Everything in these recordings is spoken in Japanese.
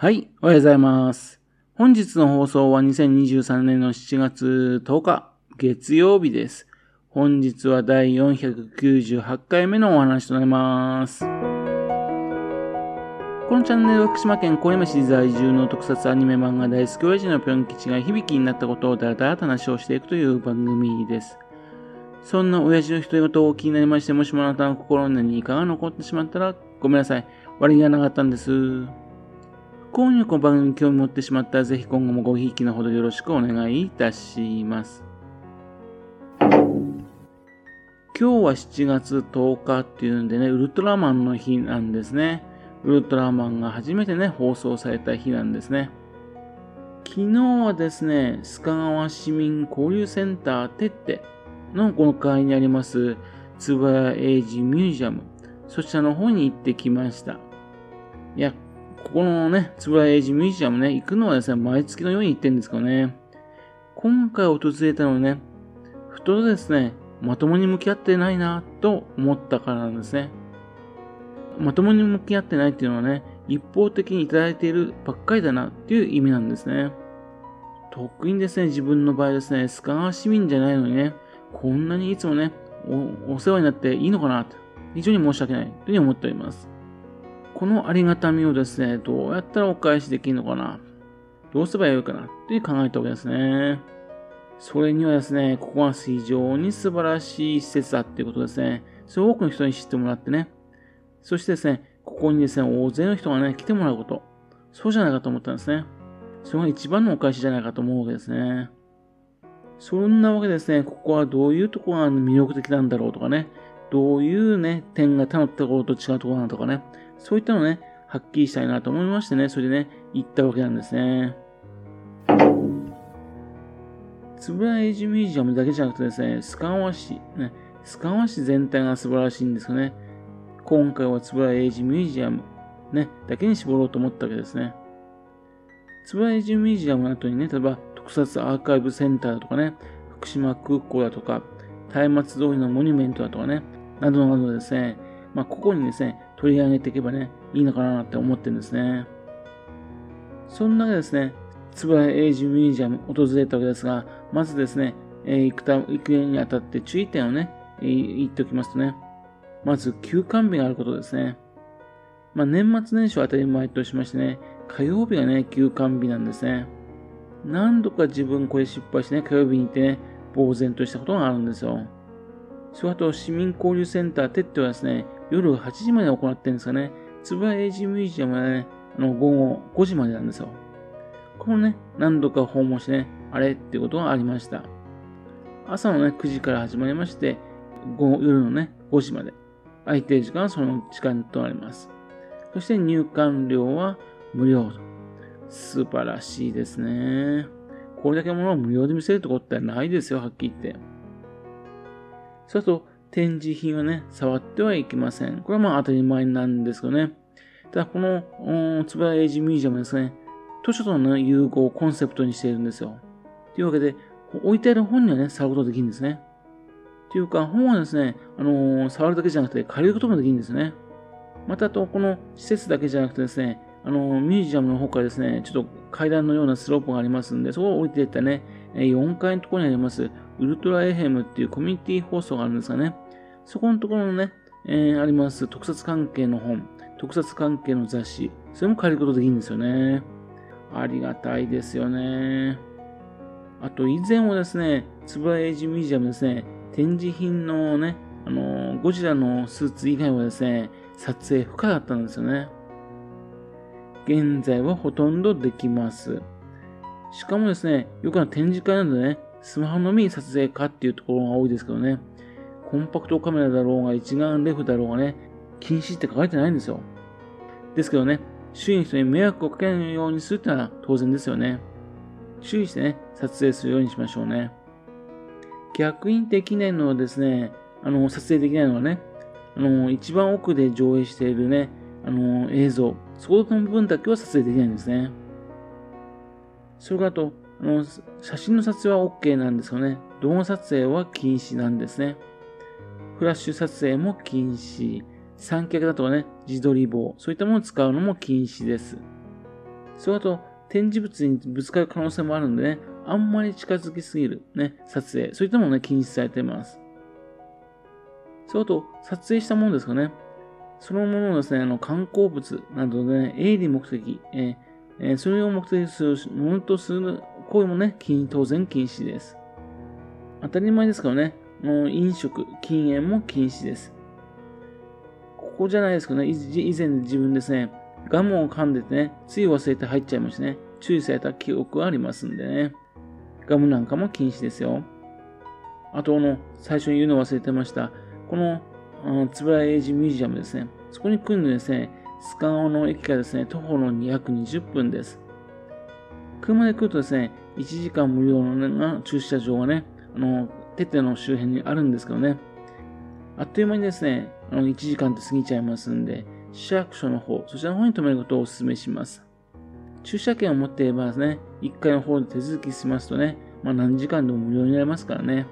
はい、おはようございます。本日の放送は2023年の7月10日、月曜日です。本日は第498回目のお話となります。このチャンネルは福島県小山市在住の特撮アニメ漫画大好き親父のぴょん吉が響きになったことをだらだらと話をしていくという番組です。そんな親父の独り言を気になりまして、もしもあなたの心に何かが残ってしまったらごめんなさい。悪気がなかったんです。今夜この番組に興味持ってしまったら、ぜひ今後もごひいきのほどよろしくお願いいたします。今日は7月10日っていうんでね、ウルトラマンの日なんですね。ウルトラマンが初めてね、放送された日なんですね。昨日はですね、須賀川市民交流センターてってのこの会にあります、つばやエイジミュージアム、そちらの方に行ってきました。いや、ここのね、つぶらエイジミュージアムね、行くのはですね、毎月のように行ってるんですけどね、今回訪れたのはね、ふとですね、まともに向き合ってないなと思ったからなんですね。まともに向き合ってないっていうのはね、一方的にいただいているばっかりだなっていう意味なんですね。特にですね、自分の場合ですね、須賀川市民じゃないのにね、こんなにいつもね、おお世話になっていいのかなと、非常に申し訳ないというふうに思っております。このありがたみをですね、どうやったらお返しできるのかな、どうすればよいかなって考えたわけですね。それにはですね、ここは非常に素晴らしい施設だっていうことですね。それを多くの人に知ってもらってね。そしてですね、ここにですね、大勢の人がね、来てもらうこと。そうじゃないかと思ったんですね。それが一番のお返しじゃないかと思うわけですね。そんなわけですね、ここはどういうところが魅力的なんだろうとかね、どういうね、点が他のところと違うところなのとかね、そういったのね、はっきりしたいなと思いましてね、それでね、行ったわけなんですね。つぶらエイジミュージアムだけじゃなくてですね、須賀川市、ね、須賀川市全体が素晴らしいんですよね。今回はつぶらエイジミュージアム、ね、だけに絞ろうと思ったわけですね。つぶらエイジミュージアムの後にね、例えば特撮アーカイブセンターとかね、福島空港だとか、松明通りのモニュメントだとかね、などなどですね、まあ、ここにですね、取り上げていけばね、いいのかなって思ってるんですね。そんなわけですね、つぶらエイジミュージアム訪れたわけですが、まずですね、えー、行くた行くにあたって注意点をね、えー、言っておきますとね、まず休館日があることですね。まあ、年末年始は当たり前としましてね、火曜日がね、休館日なんですね。何度か自分これ失敗してね、火曜日に行ってね、呆然としたことがあるんですよ。それと市民交流センターテッドはですね、夜8時までやってるんですかね。つぶらエイジミュージアムはね、あの午後5時までなんですよ。このね、何度か訪問してね、あれってことがありました。朝のね、9時から始まりまして、夜のね、5時まで。空いてる時間はその時間となります。そして入館料は無料と。素晴らしいですね。これだけのものを無料で見せるってことってないですよ、はっきり言って。そうすると、展示品はね、触ってはいけません。これはまあ当たり前なんですけどね。ただ、この、つぶらエイジミュージアムですね、図書との融合をコンセプトにしているんですよ。というわけで、置いてある本にはね、触ることができるんですね。というか、本はですね、あのー、触るだけじゃなくて借りることもできるんですね。また、と、この施設だけじゃなくてですね、あの、ミュージアムの方からですね、ちょっと階段のようなスロープがありますんで、そこを降りていったね、4階のところにあります、ウルトラエヘムっていうコミュニティ放送があるんですがね、そこのところのね、えー、あります特撮関係の本、特撮関係の雑誌、それも借りることできるんですよね。ありがたいですよね。あと以前はですね、つぶらエイジミュージアムですね、展示品のね、あのゴジラのスーツ以外はですね、撮影不可だったんですよね。現在はほとんどできます。しかもですね、よくあ展示会などでね、スマホのみに撮影かっていうところが多いですけどね、コンパクトカメラだろうが一眼レフだろうがね、禁止って書かれてないんですよ。ですけどね、周囲の人に迷惑をかけないようにするってのは当然ですよね。注意してね、撮影するようにしましょうね。逆にできないのはですね、あの、撮影できないのはね、あの、一番奥で上映しているね、あの、映像、そこの部分だけは撮影できないんですね。それからと、あの、写真の撮影は OK なんですよね。動画撮影は禁止なんですね。フラッシュ撮影も禁止。三脚だとかね、自撮り棒、そういったものを使うのも禁止です。それあと、展示物にぶつかる可能性もあるんでね、あんまり近づきすぎる、ね、撮影、そういったものね、禁止されています。それと、撮影したものですかね。そのものをですね、あの観光物などで、ね、営利目的、えー、それを目的にするものとする行為もね、当然禁止です。当たり前ですからね、もう飲食、禁煙も禁止です。ここじゃないですかね、以前自分ですね、ガムを噛んでてね、つい忘れて入っちゃいましたね。注意された記憶はありますんでね。ガムなんかも禁止ですよ。あと、の、最初に言うの忘れてました。この、つぶらエイジミュージアムですね。そこに来るのですね、スカオの駅からですね、徒歩の220分です。車で来るとですね、1時間無料のね駐車場がね、あの、テテの周辺にあるんですけどね、あっという間にですね、あの1時間って過ぎちゃいますんで、市役所の方、そちらの方に止めることをお勧めします。駐車券を持っていればですね、1階の方で手続きしますとね、まあ何時間でも無料になりますからね。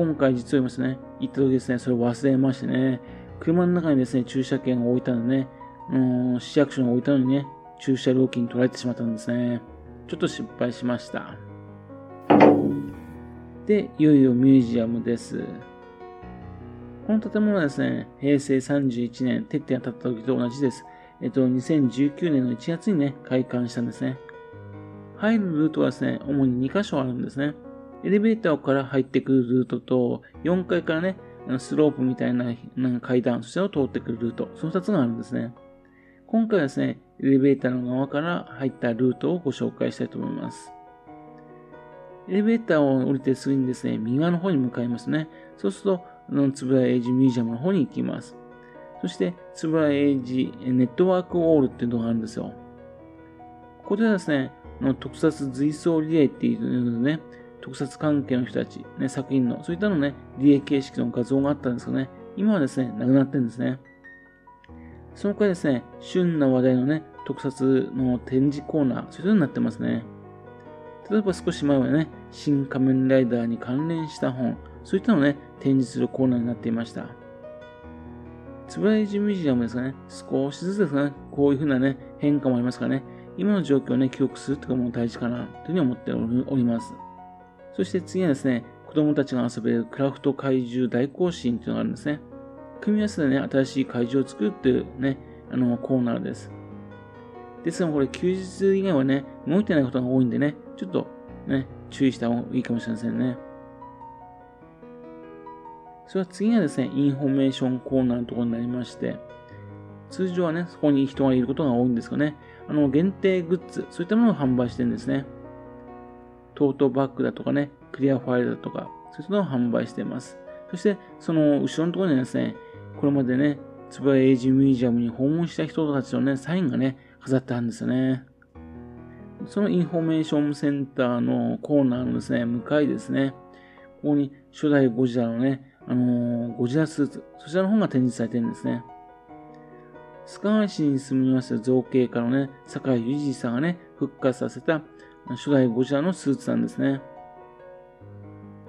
今回実を言いますね、行った時ですね、それを忘れましてね、車の中にですね、駐車券を置いたのね、うん、市役所に置いたのにね、駐車料金取られてしまったんですね。ちょっと失敗しました。で、いよいよミュージアムです。この建物はですね、平成31年、鉄点が立った時と同じです。えっと、2019年の1月にね、開館したんですね。入るルートはですね、主に2箇所あるんですね。エレベーターから入ってくるルートと、4階からね、スロープみたいな階段、そちらを通ってくるルート、その2つがあるんですね。今回はですね、エレベーターの側から入ったルートをご紹介したいと思います。エレベーターを降りてすぐにですね、右側の方に向かいますね。そうすると、のつぶらエイジミュージアムの方に行きます。そして、つぶらエイジネットワークウォールっていうのがあるんですよ。ここではですね、の特撮随想リレーっていうのでね、特撮関係の人たち、ね、作品の、そういったのね、リレー形式の画像があったんですけどね、今はですね、なくなってるんですね。その他ですね、旬な話題のね、特撮の展示コーナー、そういうのになってますね。例えば少し前はね、新仮面ライダーに関連した本、そういったのをね、展示するコーナーになっていました。つぶらいじミュージアムですかね、少しずつですね、こういう風なね、変化もありますからね、今の状況をね、記憶するというのも大事かな、というふうに思っております。そして次はですね、子供たちが遊べるクラフト怪獣大行進というのがあるんですね。組み合わせでね、新しい怪獣を作るっていうね、あの、コーナーです。ですが、これ休日以外はね、動いてないことが多いんでね、ちょっとね、注意した方がいいかもしれませんね。それは次はですね、インフォメーションコーナーのところになりまして、通常はね、そこに人がいることが多いんですがね、あの、限定グッズ、そういったものを販売してるんですね。トートバッグだとかね、クリアファイルだとか、そういったのを販売しています。そして、その後ろのところにですね、これまでね、円谷英二ミュージアムに訪問した人たちのね、サインがね、飾ってあるんですよね。そのインフォメーションセンターのコーナーのですね、向かいですね、ここに初代ゴジラのね、あのー、ゴジラスーツ、そちらの本が展示されてるんですね。須賀市に住みます造形家のね、坂井裕二さんがね、復活させた初代ゴジラのスーツなんですね。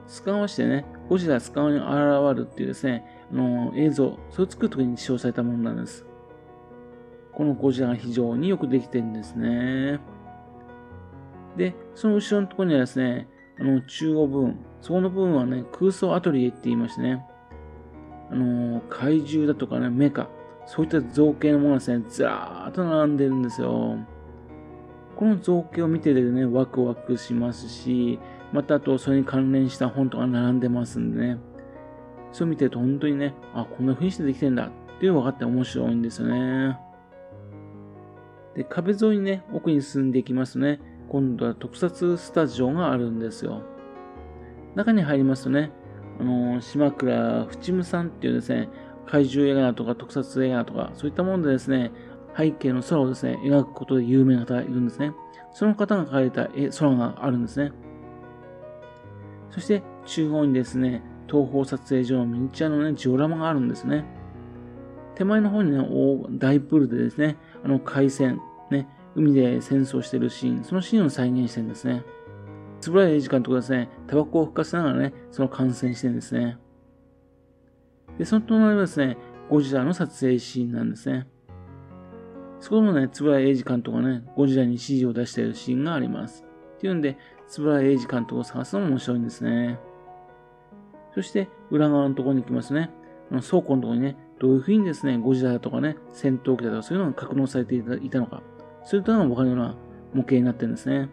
須賀川市でね、ゴジラ須賀川に現るっていうですね、あの、映像、それを作るときに使用されたものなんです。このゴジラが非常によくできてるんですね。で、その後ろのところにはですね、あの、中央部分、そこの部分はね、空想アトリエって言いましてね、あの、怪獣だとかね、メカ、そういった造形のものがですね、ずらーっと並んでるんですよ。この造形を見ててね、ワクワクしますし、またあと、それに関連した本とか並んでますんでね、そう見てると本当にね、あ、こんな風にしてできてんだっていうのが分かって面白いんですよね。で、壁沿いにね、奥に進んでいきますね、今度は特撮スタジオがあるんですよ。中に入りますとね、あのー、島倉淵夢さんっていうですね、怪獣映画とか特撮映画とか、そういったものでですね、背景の空をですね、描くことで有名な方がいるんですね。その方が描かれた空があるんですね。そして中央にですね、東方撮影所のミニチュアのね、ジオラマがあるんですね。手前の方にね、大プールでですね、あの海戦、ね、海で戦争してるシーン、そのシーンを再現してるんですね。円谷英二監督がですね、タバコを吹かせながらね、その観戦してるんですね。で、その隣はですね、ゴジラの撮影シーンなんですね。そこのね、つぶら英二監督がね、ゴジラに指示を出しているシーンがあります。っていうんで、つぶら英二監督を探すのも面白いんですね。そして、裏側のところに行きますね。倉庫のところにね、どういうふうにですね、ゴジラだとかね、戦闘機だとかそういうのが格納されていたのか、そういったのがわかるような模型になってるんですね。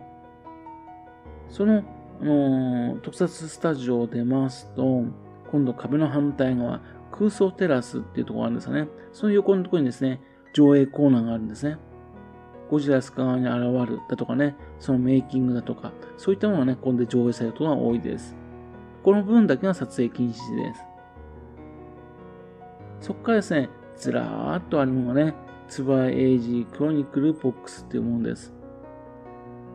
その、あのー、特撮スタジオを出ますと、今度壁の反対側、空想テラスっていうところがあるんですよね。その横のところにですね、上映コーナーがあるんですね。ゴジラスカ側に現るだとかね、そのメイキングだとか、そういったものがね、ここで上映されることが多いです。この部分だけが撮影禁止です。そこからですね、ずらーっとあるのがね、ツバエイジクロニクルボックスっていうものです。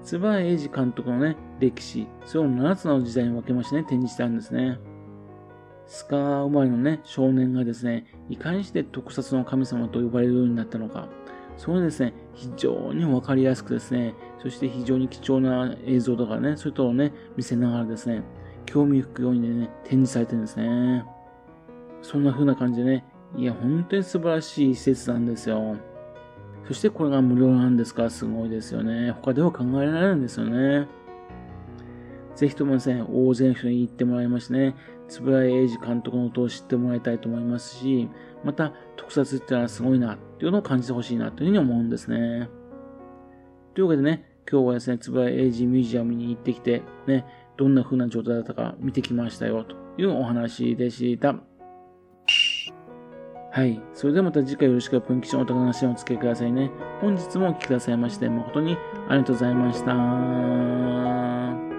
ツバエイジ監督のね、歴史、それを7つの時代に分けましてね、展示してあるんですね。スカー生まれのね、少年がですね、いかにして特撮の神様と呼ばれるようになったのか、それですね、非常にわかりやすくですね、そして非常に貴重な映像とかね、そういうとをね、見せながらですね、興味深くようにね、展示されてるんですね。そんな風な感じでね、いや、本当に素晴らしい施設なんですよ。そしてこれが無料なんですか？らすごいですよね。他では考えられないんですよね。ぜひともですね、大勢の人に行ってもらいましてね、円谷英二監督の音を知ってもらいたいと思いますし、また特撮ってのはすごいなっていうのを感じてほしいなというふうに思うんですね。というわけでね、今日はですね、円谷英二ミュージアムに行ってきて、ね、どんな風な状態だったか見てきましたよというお話でした。はい。それではまた次回よろしくプンキションお宝のシーンをお付けくださいね。本日もお聴きくださいまして誠にありがとうございました。